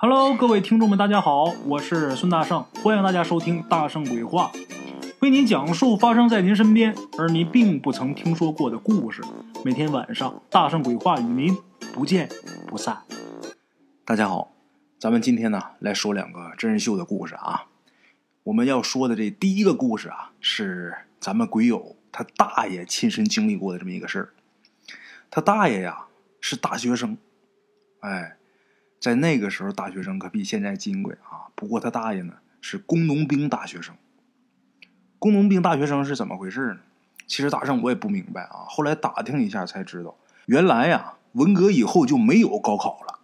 Hello，各位听众们，大家好，我是孙大圣，欢迎大家收听《大圣鬼话》，为您讲述发生在您身边而您并不曾听说过的故事。每天晚上，《大圣鬼话》与您不见不散。大家好，咱们今天呢来说两个真人秀的故事啊。我们要说的这第一个故事啊，是咱们鬼友他大爷亲身经历过的这么一个事儿。他大爷呀是大学生，哎，在那个时候大学生可比现在金贵啊。不过他大爷呢是工农兵大学生。工农兵大学生是怎么回事呢？其实大圣我也不明白啊。后来打听一下才知道，原来呀文革以后就没有高考了，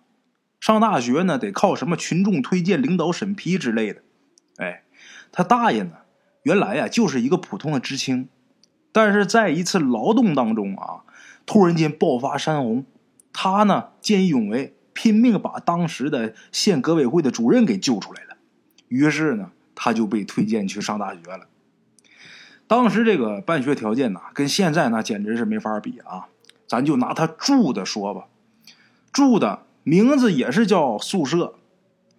上大学呢得靠什么群众推荐、领导审批之类的。哎，他大爷呢原来呀就是一个普通的知青，但是在一次劳动当中啊。突然间爆发山洪，他呢见义勇为，拼命把当时的县革委会的主任给救出来了。于是呢，他就被推荐去上大学了。当时这个办学条件呢，跟现在那简直是没法比啊！咱就拿他住的说吧，住的名字也是叫宿舍，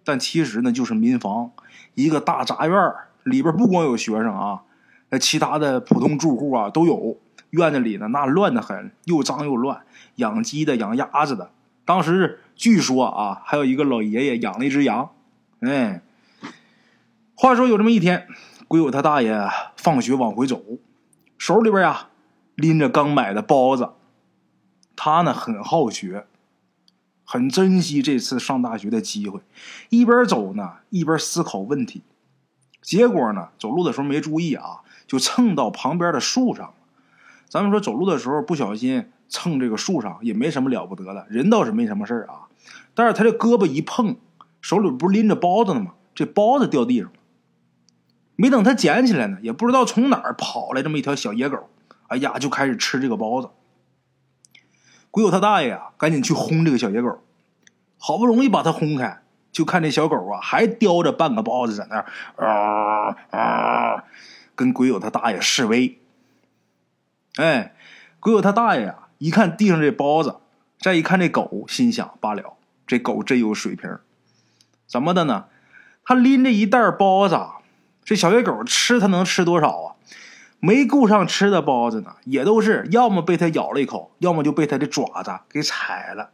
但其实呢就是民房，一个大杂院里边不光有学生啊，那其他的普通住户啊都有。院子里呢，那乱得很，又脏又乱。养鸡的，养鸭子的。当时据说啊，还有一个老爷爷养了一只羊。哎，话说有这么一天，鬼友他大爷放学往回走，手里边呀拎着刚买的包子。他呢很好学，很珍惜这次上大学的机会，一边走呢一边思考问题。结果呢，走路的时候没注意啊，就蹭到旁边的树上了。咱们说走路的时候不小心蹭这个树上也没什么了不得的，人倒是没什么事啊。但是他这胳膊一碰，手里不是拎着包子呢吗？这包子掉地上了。没等他捡起来呢，也不知道从哪儿跑来这么一条小野狗，哎呀，就开始吃这个包子。鬼友他大爷啊，赶紧去轰这个小野狗，好不容易把它轰开，就看这小狗啊还叼着半个包子在那儿啊啊，跟鬼友他大爷示威。哎，鬼友他大爷啊！一看地上这包子，再一看这狗，心想：罢了，这狗真有水平。怎么的呢？他拎着一袋包子，这小野狗吃，它能吃多少啊？没顾上吃的包子呢，也都是要么被它咬了一口，要么就被它的爪子给踩了。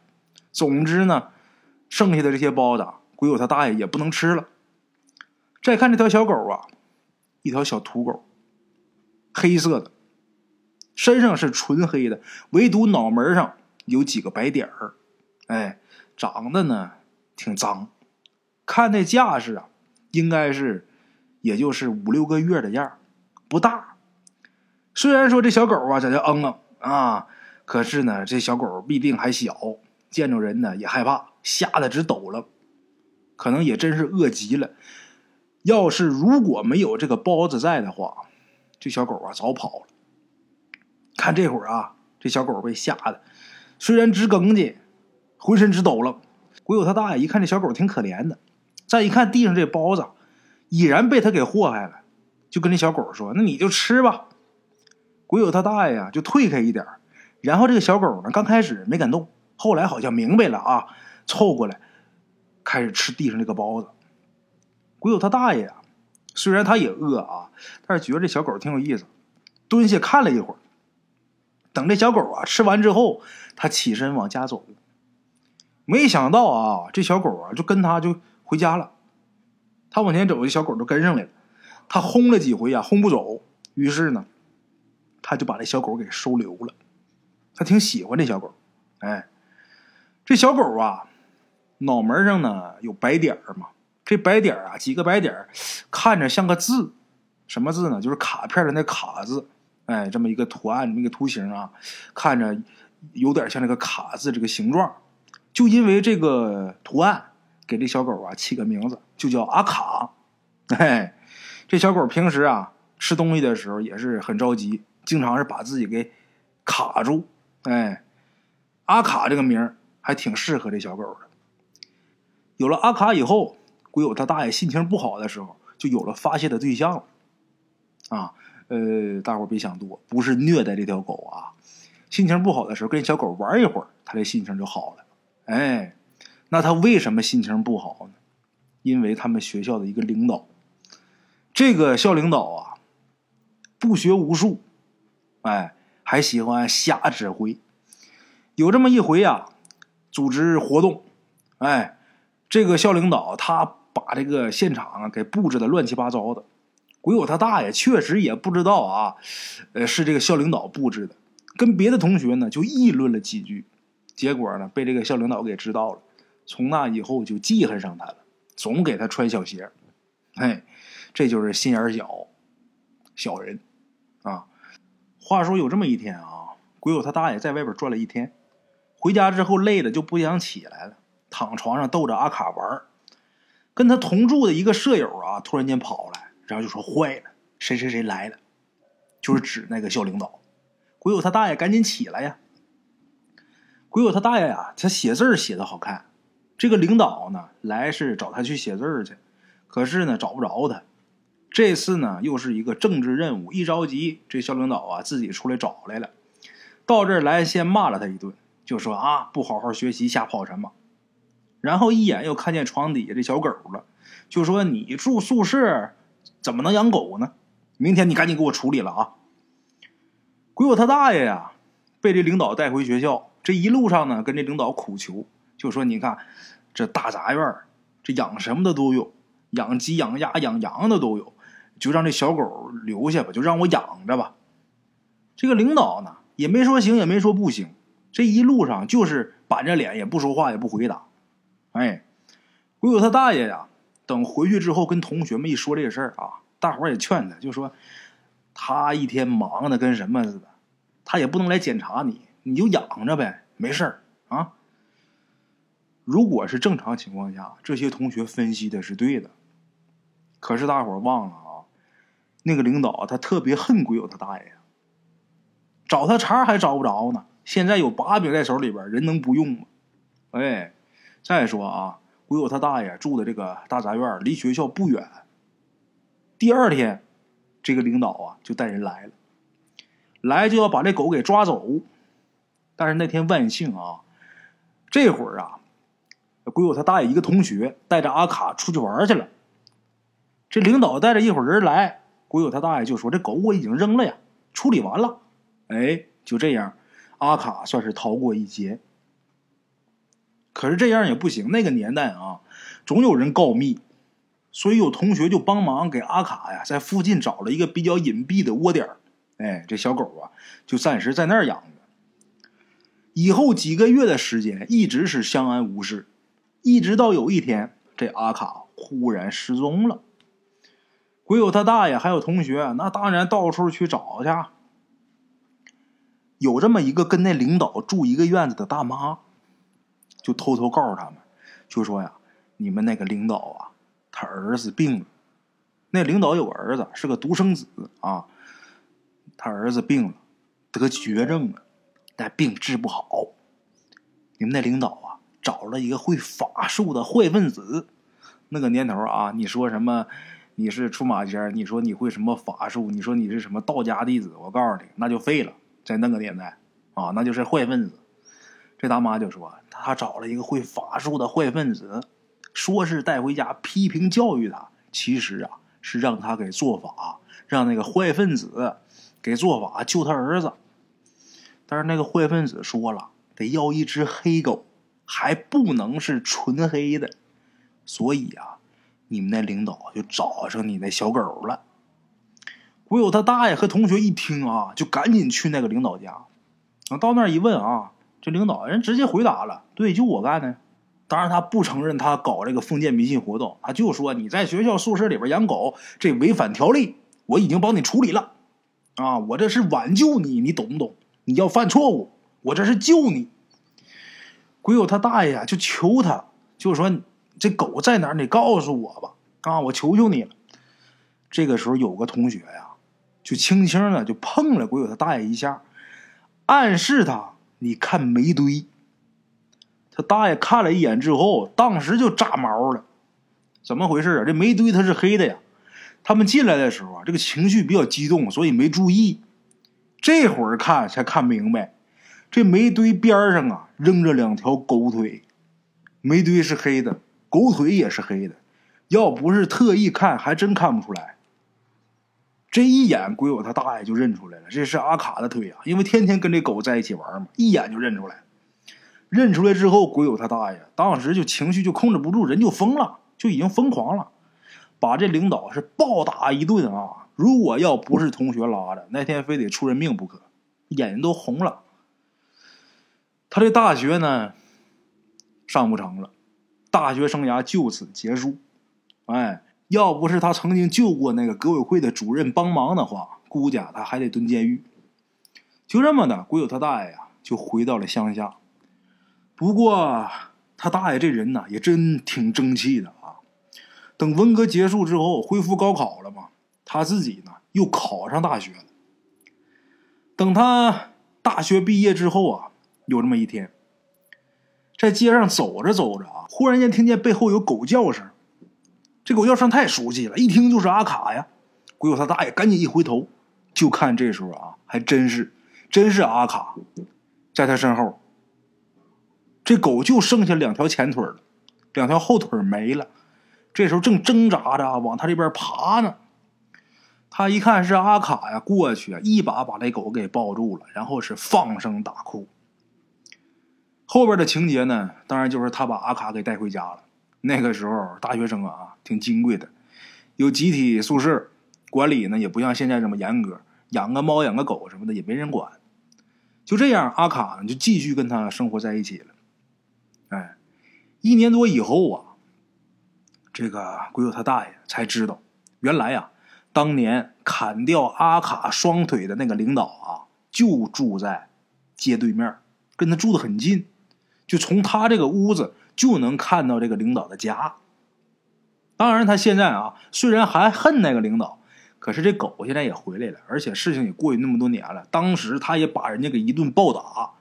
总之呢，剩下的这些包子，鬼友他大爷也不能吃了。再看这条小狗啊，一条小土狗，黑色的。身上是纯黑的，唯独脑门上有几个白点儿，哎，长得呢挺脏，看那架势啊，应该是也就是五六个月的样不大。虽然说这小狗啊在这嗯嗯啊，可是呢这小狗必定还小，见着人呢也害怕，吓得直抖了，可能也真是饿极了。要是如果没有这个包子在的话，这小狗啊早跑了。看这会儿啊，这小狗被吓得，虽然直哽叽，浑身直抖了。鬼友他大爷一看这小狗挺可怜的，再一看地上这包子，已然被他给祸害了，就跟这小狗说：“那你就吃吧。”鬼友他大爷呀就退开一点然后这个小狗呢刚开始没敢动，后来好像明白了啊，凑过来开始吃地上这个包子。鬼友他大爷呀，虽然他也饿啊，但是觉得这小狗挺有意思，蹲下看了一会儿。等这小狗啊吃完之后，他起身往家走。没想到啊，这小狗啊就跟他就回家了。他往前走，这小狗就跟上来了。他轰了几回啊，轰不走。于是呢，他就把这小狗给收留了。他挺喜欢这小狗。哎，这小狗啊，脑门上呢有白点儿嘛。这白点儿啊，几个白点儿，看着像个字。什么字呢？就是卡片的那“卡”字。哎，这么一个图案，这么一个图形啊，看着有点像那个卡字这个形状。就因为这个图案，给这小狗啊起个名字，就叫阿卡。哎，这小狗平时啊吃东西的时候也是很着急，经常是把自己给卡住。哎，阿卡这个名还挺适合这小狗的。有了阿卡以后，鬼友他大爷心情不好的时候，就有了发泄的对象了。啊。呃，大伙别想多，不是虐待这条狗啊。心情不好的时候，跟小狗玩一会儿，他这心情就好了。哎，那他为什么心情不好呢？因为他们学校的一个领导，这个校领导啊，不学无术，哎，还喜欢瞎指挥。有这么一回啊，组织活动，哎，这个校领导他把这个现场给布置的乱七八糟的。鬼友他大爷确实也不知道啊，呃，是这个校领导布置的，跟别的同学呢就议论了几句，结果呢被这个校领导给知道了，从那以后就记恨上他了，总给他穿小鞋，哎，这就是心眼小，小人啊。话说有这么一天啊，鬼友他大爷在外边转了一天，回家之后累的就不想起来了，躺床上逗着阿卡玩跟他同住的一个舍友啊，突然间跑来。然后就说坏了，谁谁谁来了，就是指那个校领导。鬼友他大爷赶紧起来呀！鬼友他大爷呀，他写字写的好看。这个领导呢，来是找他去写字去，可是呢找不着他。这次呢又是一个政治任务，一着急，这校领导啊自己出来找来了。到这儿来先骂了他一顿，就说啊不好好学习，瞎跑什么？然后一眼又看见床底下这小狗了，就说你住宿舍。怎么能养狗呢？明天你赶紧给我处理了啊！鬼友他大爷呀，被这领导带回学校，这一路上呢，跟这领导苦求，就说：“你看，这大杂院这养什么的都有，养鸡、养鸭、养羊的都有，就让这小狗留下吧，就让我养着吧。”这个领导呢，也没说行，也没说不行，这一路上就是板着脸，也不说话，也不回答。哎，鬼友他大爷呀！等回去之后，跟同学们一说这个事儿啊，大伙儿也劝他，就说他一天忙的跟什么似的，他也不能来检查你，你就养着呗，没事儿啊。如果是正常情况下，这些同学分析的是对的。可是大伙儿忘了啊，那个领导他特别恨鬼友他大爷，找他茬还找不着呢。现在有把柄在手里边，人能不用吗？哎，再说啊。鬼友他大爷住的这个大杂院离学校不远。第二天，这个领导啊就带人来了，来就要把这狗给抓走。但是那天万幸啊，这会儿啊，鬼友他大爷一个同学带着阿卡出去玩去了。这领导带着一伙人来，鬼友他大爷就说：“这狗我已经扔了呀，处理完了。”哎，就这样，阿卡算是逃过一劫。可是这样也不行，那个年代啊，总有人告密，所以有同学就帮忙给阿卡呀，在附近找了一个比较隐蔽的窝点哎，这小狗啊，就暂时在那儿养着。以后几个月的时间，一直是相安无事，一直到有一天，这阿卡忽然失踪了。鬼友他大爷还有同学，那当然到处去找去。有这么一个跟那领导住一个院子的大妈。就偷偷告诉他们，就说呀，你们那个领导啊，他儿子病了。那领导有个儿子，是个独生子啊，他儿子病了，得绝症了，那病治不好。你们那领导啊，找了一个会法术的坏分子。那个年头啊，你说什么？你是出马仙你说你会什么法术？你说你是什么道家弟子？我告诉你，那就废了。在那个年代啊，那就是坏分子。这大妈就说：“她找了一个会法术的坏分子，说是带回家批评教育他，其实啊是让他给做法，让那个坏分子给做法救他儿子。但是那个坏分子说了，得要一只黑狗，还不能是纯黑的。所以啊，你们那领导就找上你那小狗了。鬼友他大爷和同学一听啊，就赶紧去那个领导家。啊到那儿一问啊。”这领导人直接回答了：“对，就我干的。当然，他不承认他搞这个封建迷信活动，他就说你在学校宿舍里边养狗，这违反条例，我已经帮你处理了。啊，我这是挽救你，你懂不懂？你要犯错误，我这是救你。鬼友他大爷就求他，就说这狗在哪儿？你告诉我吧！啊，我求求你了。这个时候有个同学呀，就轻轻的就碰了鬼友他大爷一下，暗示他。”你看煤堆，他大爷看了一眼之后，当时就炸毛了。怎么回事啊？这煤堆它是黑的呀。他们进来的时候啊，这个情绪比较激动，所以没注意。这会儿看才看明白，这煤堆边上啊扔着两条狗腿，煤堆是黑的，狗腿也是黑的，要不是特意看，还真看不出来。这一眼，鬼友他大爷就认出来了，这是阿卡的腿啊！因为天天跟这狗在一起玩嘛，一眼就认出来。认出来之后，鬼友他大爷当时就情绪就控制不住，人就疯了，就已经疯狂了，把这领导是暴打一顿啊！如果要不是同学拉着，那天非得出人命不可，眼睛都红了。他这大学呢，上不成了，大学生涯就此结束。哎。要不是他曾经救过那个革委会的主任帮忙的话，估计啊他还得蹲监狱。就这么的，鬼友他大爷呀，就回到了乡下。不过他大爷这人呢，也真挺争气的。等文革结束之后，恢复高考了嘛，他自己呢又考上大学了。等他大学毕业之后啊，有这么一天，在街上走着走着啊，忽然间听见背后有狗叫声。这狗叫声太熟悉了，一听就是阿卡呀！鬼友他大爷赶紧一回头，就看这时候啊，还真是，真是阿卡，在他身后。这狗就剩下两条前腿了，两条后腿没了。这时候正挣扎着往他这边爬呢。他一看是阿卡呀，过去啊，一把把那狗给抱住了，然后是放声大哭。后边的情节呢，当然就是他把阿卡给带回家了。那个时候大学生啊，挺金贵的，有集体宿舍，管理呢也不像现在这么严格，养个猫养个狗什么的也没人管。就这样，阿卡呢就继续跟他生活在一起了。哎，一年多以后啊，这个鬼友他大爷才知道，原来啊，当年砍掉阿卡双腿的那个领导啊，就住在街对面，跟他住的很近，就从他这个屋子。就能看到这个领导的家。当然，他现在啊，虽然还恨那个领导，可是这狗现在也回来了，而且事情也过去那么多年了。当时他也把人家给一顿暴打，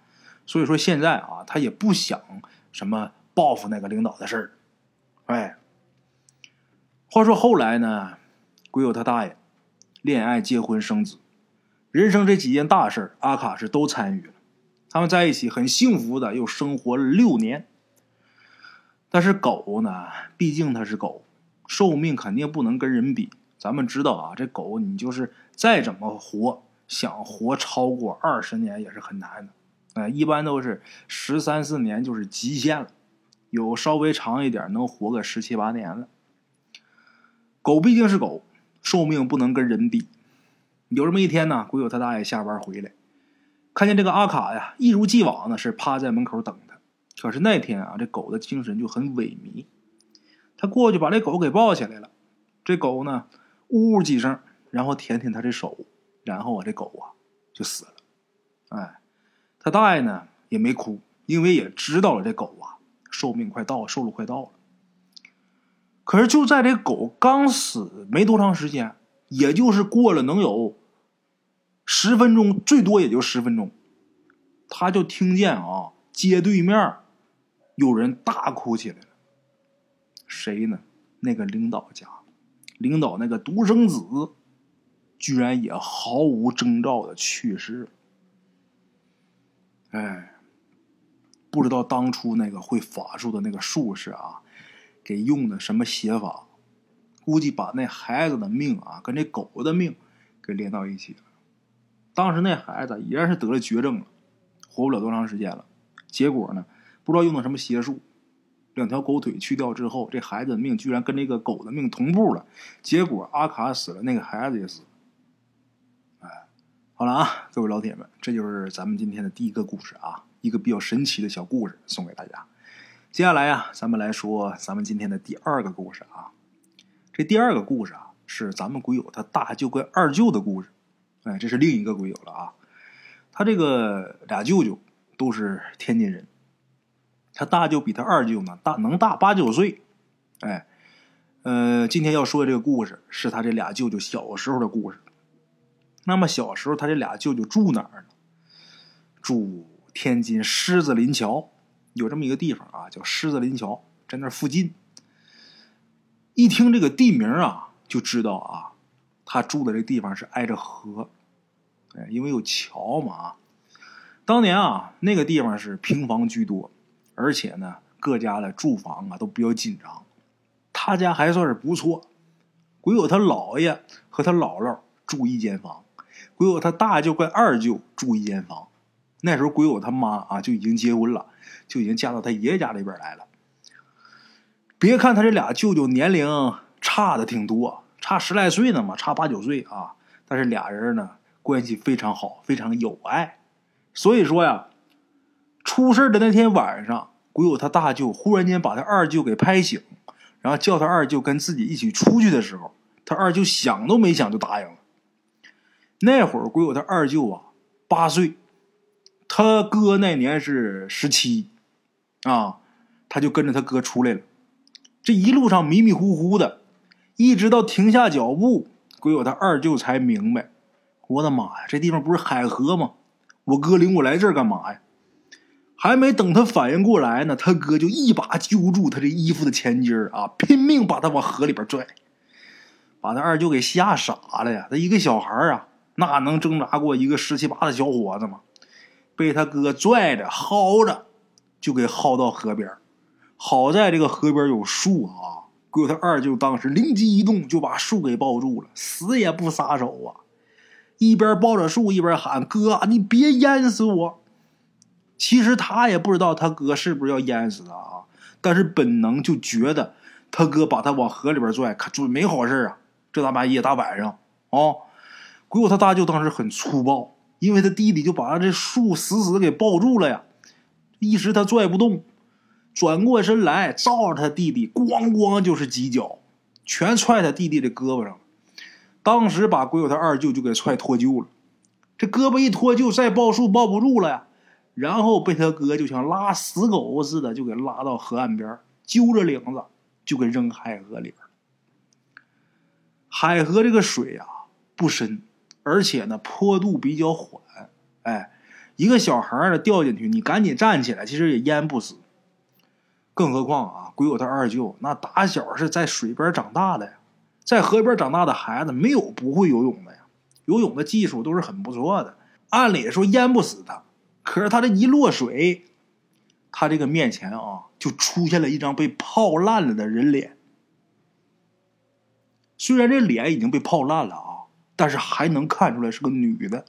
所以说现在啊，他也不想什么报复那个领导的事儿。哎，话说后来呢，鬼友他大爷恋爱、结婚、生子，人生这几件大事阿卡是都参与了。他们在一起很幸福的，又生活了六年。但是狗呢，毕竟它是狗，寿命肯定不能跟人比。咱们知道啊，这狗你就是再怎么活，想活超过二十年也是很难的。哎，一般都是十三四年就是极限了，有稍微长一点能活个十七八年了。狗毕竟是狗，寿命不能跟人比。有这么一天呢，鬼友他大爷下班回来，看见这个阿卡呀，一如既往的是趴在门口等他。可是那天啊，这狗的精神就很萎靡。他过去把这狗给抱起来了，这狗呢呜呜几声，然后舔舔他的手，然后啊，这狗啊就死了。哎，他大爷呢也没哭，因为也知道了这狗啊寿命快到，寿禄快到了。可是就在这狗刚死没多长时间，也就是过了能有十分钟，最多也就十分钟，他就听见啊街对面。有人大哭起来了，谁呢？那个领导家，领导那个独生子，居然也毫无征兆的去世了。哎，不知道当初那个会法术的那个术士啊，给用的什么邪法，估计把那孩子的命啊，跟这狗的命给连到一起了。当时那孩子依然是得了绝症了，活不了多长时间了。结果呢？不知道用的什么邪术，两条狗腿去掉之后，这孩子的命居然跟那个狗的命同步了。结果阿卡死了，那个孩子也死。哎，好了啊，各位老铁们，这就是咱们今天的第一个故事啊，一个比较神奇的小故事送给大家。接下来啊，咱们来说咱们今天的第二个故事啊。这第二个故事啊，是咱们鬼友他大舅跟二舅的故事。哎，这是另一个鬼友了啊。他这个俩舅舅都是天津人。他大舅比他二舅呢大，能大八九岁，哎，呃，今天要说的这个故事是他这俩舅舅小时候的故事。那么小时候他这俩舅舅住哪儿呢？住天津狮子林桥，有这么一个地方啊，叫狮子林桥，在那附近。一听这个地名啊，就知道啊，他住的这地方是挨着河，哎，因为有桥嘛。当年啊，那个地方是平房居多。而且呢，各家的住房啊都比较紧张。他家还算是不错，鬼友他姥爷和他姥姥住一间房，鬼友他大舅跟二舅住一间房。那时候鬼友他妈啊就已经结婚了，就已经嫁到他爷爷家里边来了。别看他这俩舅舅年龄差的挺多，差十来岁呢嘛，差八九岁啊，但是俩人呢关系非常好，非常有爱。所以说呀，出事的那天晚上，鬼友他大舅忽然间把他二舅给拍醒，然后叫他二舅跟自己一起出去的时候，他二舅想都没想就答应了。那会儿鬼友他二舅啊八岁，他哥那年是十七，啊，他就跟着他哥出来了。这一路上迷迷糊糊的，一直到停下脚步，鬼友他二舅才明白，我的妈呀，这地方不是海河吗？我哥领我来这儿干嘛呀？还没等他反应过来呢，他哥就一把揪住他这衣服的前襟啊，拼命把他往河里边拽，把他二舅给吓傻了呀！他一个小孩啊，哪能挣扎过一个十七八的小伙子嘛？被他哥拽着薅着，就给薅到河边。好在这个河边有树啊，鬼友他二舅当时灵机一动，就把树给抱住了，死也不撒手啊！一边抱着树，一边喊：“哥，你别淹死我！”其实他也不知道他哥是不是要淹死他啊，但是本能就觉得他哥把他往河里边拽，可准没好事啊！这大半夜大晚上啊，鬼友他大舅当时很粗暴，因为他弟弟就把他这树死死给抱住了呀，一时他拽不动。转过身来，照着他弟弟，咣咣就是几脚，全踹他弟弟的胳膊上。当时把鬼友他二舅就给踹脱臼了，这胳膊一脱臼，再抱树抱不住了呀。然后被他哥就像拉死狗似的，就给拉到河岸边，揪着领子就给扔海河里边。海河这个水啊不深，而且呢坡度比较缓，哎，一个小孩呢掉进去，你赶紧站起来，其实也淹不死。更何况啊，鬼友他二舅那打小是在水边长大的呀，在河边长大的孩子没有不会游泳的呀，游泳的技术都是很不错的。按理说淹不死他，可是他这一落水，他这个面前啊就出现了一张被泡烂了的人脸。虽然这脸已经被泡烂了啊，但是还能看出来是个女的。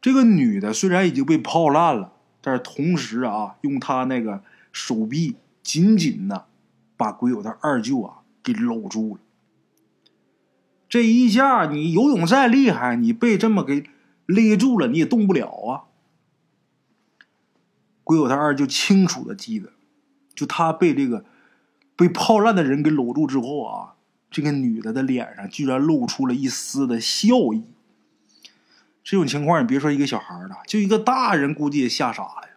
这个女的虽然已经被泡烂了，但是同时啊，用她那个。手臂紧紧的把鬼友他二舅啊给搂住了。这一下，你游泳再厉害，你被这么给勒住了，你也动不了啊。鬼友他二舅清楚的记得，就他被这个被泡烂的人给搂住之后啊，这个女的的脸上居然露出了一丝的笑意。这种情况，你别说一个小孩了，就一个大人估计也吓傻了。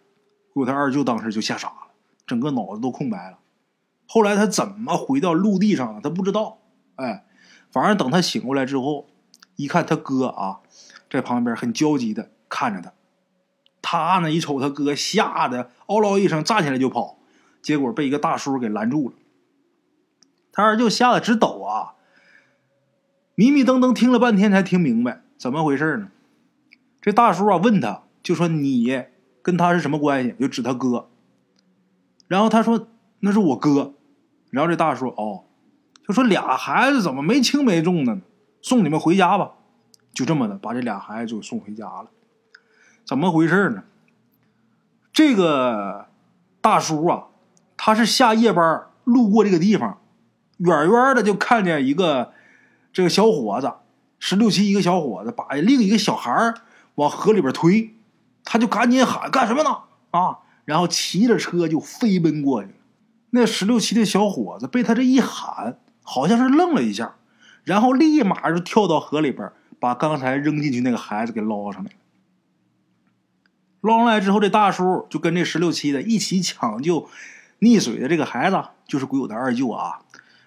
鬼友他二舅当时就吓傻了。整个脑子都空白了。后来他怎么回到陆地上了？他不知道。哎，反正等他醒过来之后，一看他哥啊，在旁边很焦急的看着他。他呢一瞅他哥，吓得嗷唠一声，站起来就跑，结果被一个大叔给拦住了。他二舅吓得直抖啊，迷迷瞪瞪听了半天才听明白怎么回事呢。这大叔啊问他，就说你跟他是什么关系？就指他哥。然后他说：“那是我哥。”然后这大叔哦，就说：“俩孩子怎么没轻没重的呢？送你们回家吧。”就这么的把这俩孩子就送回家了。怎么回事呢？这个大叔啊，他是下夜班路过这个地方，远远的就看见一个这个小伙子，十六七一个小伙子把另一个小孩往河里边推，他就赶紧喊：“干什么呢？啊！”然后骑着车就飞奔过去。那十六七的小伙子被他这一喊，好像是愣了一下，然后立马就跳到河里边，把刚才扔进去那个孩子给捞上来。捞上来之后，这大叔就跟这十六七的一起抢救溺水的这个孩子，就是鬼友的二舅啊。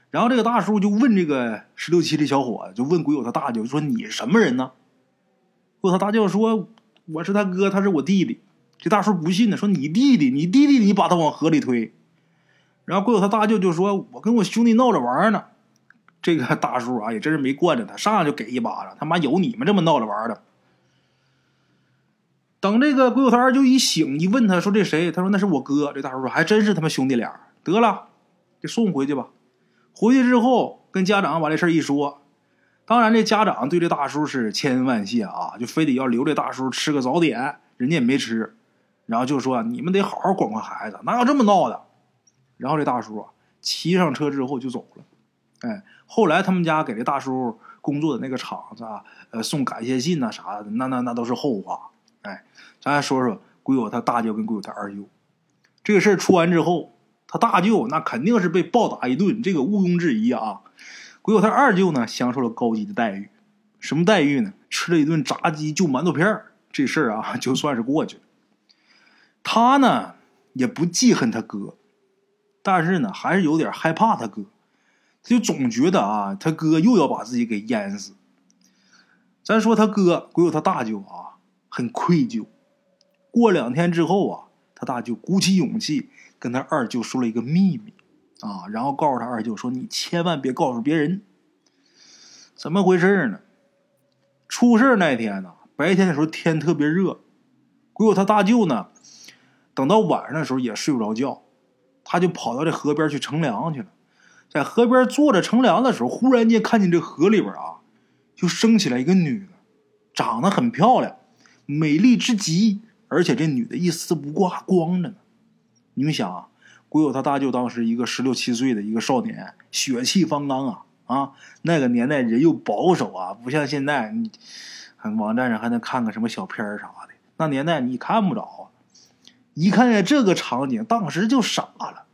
然后这个大叔就问这个十六七的小伙子，就问鬼友他大舅说：“你什么人呢？”鬼友他大舅说：“我是他哥，他是我弟弟。”这大叔不信呢，说你弟弟，你弟弟，你把他往河里推。然后过有他大舅就说：“我跟我兄弟闹着玩呢。”这个大叔啊，也真是没惯着他，上来就给一巴掌。他妈有你们这么闹着玩的！等这个鬼友他二舅一醒，一问他说这谁？他说那是我哥。这大叔说还真是他妈兄弟俩。得了，给送回去吧。回去之后跟家长把这事一说，当然这家长对这大叔是千恩万谢啊，就非得要留这大叔吃个早点，人家也没吃，然后就说你们得好好管管孩子，哪有这么闹的？然后这大叔啊骑上车之后就走了。哎，后来他们家给这大叔工作的那个厂子啊，呃，送感谢信呐啥的，那那那都是后话。哎，咱来说说鬼友他大舅跟鬼友他二舅，这个事儿出完之后，大舅那肯定是被暴打一顿，这个毋庸置疑啊。鬼友他二舅呢，享受了高级的待遇，什么待遇呢？吃了一顿炸鸡就馒头片，这事儿啊就算是过去了。他呢也不记恨他哥，但是呢还是有点害怕他哥，他就总觉得啊他哥又要把自己给淹死。咱说他哥鬼友他大舅啊。很愧疚。过两天之后啊，他大舅鼓起勇气跟他二舅说了一个秘密啊，然后告诉他二舅说：“你千万别告诉别人。”怎么回事呢？出事那天呢，白天的时候天特别热，鬼友他大舅呢，等到晚上的时候也睡不着觉，他就跑到这河边去乘凉去了。在河边坐着乘凉的时候，忽然间看见这河里边啊，就升起来一个女的，长得很漂亮。美丽之极，而且这女的一丝不挂，光着呢。你们想啊，鬼友他大舅当时一个十六七岁的一个少年，血气方刚啊啊！那个年代人又保守啊，不像现在，你网站上还能看个什么小片啥的。那年代你看不着啊。一看见这个场景，当时就傻了。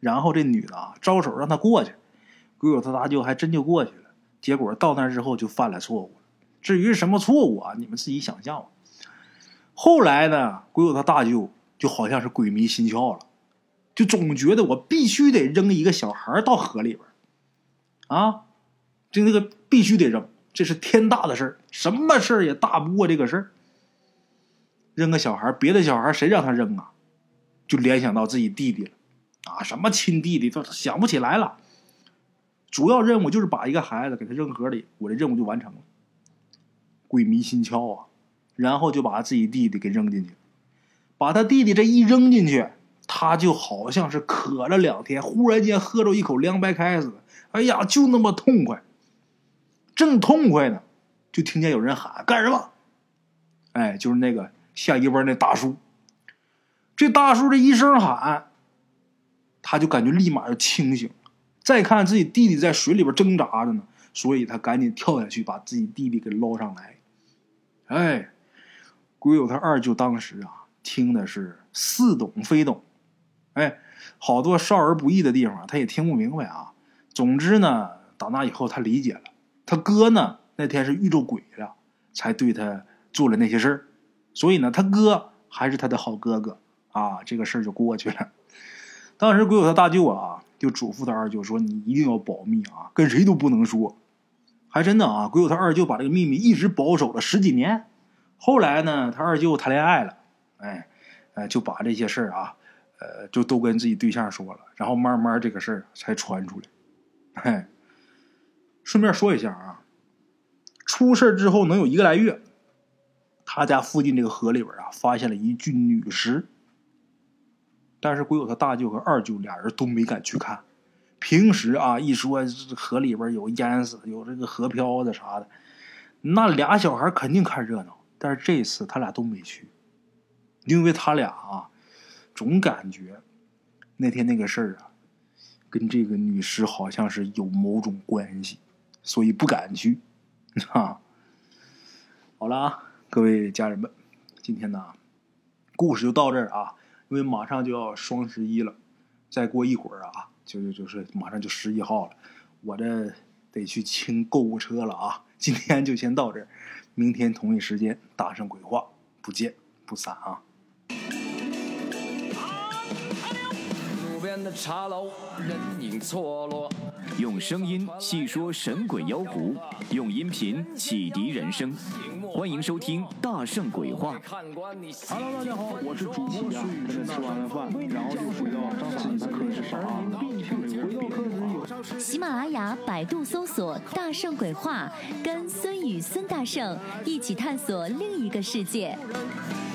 然后这女的啊，招手让他过去，鬼友他大舅还真就过去了。结果到那之后就犯了错误。至于什么错误啊？你们自己想象吧。后来呢，鬼友他大舅就好像是鬼迷心窍了，就总觉得我必须得扔一个小孩到河里边啊，就那个必须得扔，这是天大的事儿，什么事儿也大不过这个事儿。扔个小孩，别的小孩谁让他扔啊？就联想到自己弟弟了啊，什么亲弟弟都想不起来了。主要任务就是把一个孩子给他扔河里，我的任务就完成了。鬼迷心窍啊，然后就把自己弟弟给扔进去，把他弟弟这一扔进去，他就好像是渴了两天，忽然间喝着一口凉白开似的，哎呀，就那么痛快。正痛快呢，就听见有人喊干什么？哎，就是那个下一班那大叔。这大叔这一声喊，他就感觉立马就清醒了。再看自己弟弟在水里边挣扎着呢，所以他赶紧跳下去把自己弟弟给捞上来。哎，鬼友他二舅当时啊，听的是似懂非懂，哎，好多少儿不宜的地方他也听不明白啊。总之呢，打那以后他理解了，他哥呢那天是遇着鬼了，才对他做了那些事儿，所以呢，他哥还是他的好哥哥啊，这个事儿就过去了。当时鬼友他大舅啊，就嘱咐他二舅说：“你一定要保密啊，跟谁都不能说。”还真的啊，鬼友他二舅把这个秘密一直保守了十几年。后来呢，他二舅谈恋爱了，哎，呃，就把这些事儿啊，呃，就都跟自己对象说了，然后慢慢这个事儿才传出来。嘿，顺便说一下啊，出事之后能有一个来月，他家附近这个河里边啊，发现了一具女尸。但是鬼友他大舅和二舅俩人都没敢去看。平时啊，一说河里边有淹死、有这个河漂的啥的，那俩小孩肯定看热闹。但是这次他俩都没去，因为他俩啊，总感觉那天那个事儿啊，跟这个女尸好像是有某种关系，所以不敢去。啊，好了啊，各位家人们，今天呢，故事就到这儿啊，因为马上就要双十一了，再过一会儿啊。就就就是马上就十一号了，我这得去清购物车了啊！今天就先到这儿，明天同一时间大圣鬼话，不见不散啊！边的茶楼，人影错落。用声音细说神鬼妖狐，用音频启迪人生。欢迎收听《大圣鬼话》。Hello，大家好，我是主播孙宇，吃完了饭，然后就回到自己的课室上啊。喜马拉雅、百度搜索“大圣鬼话”，跟孙宇、孙大圣一起探索另一个世界。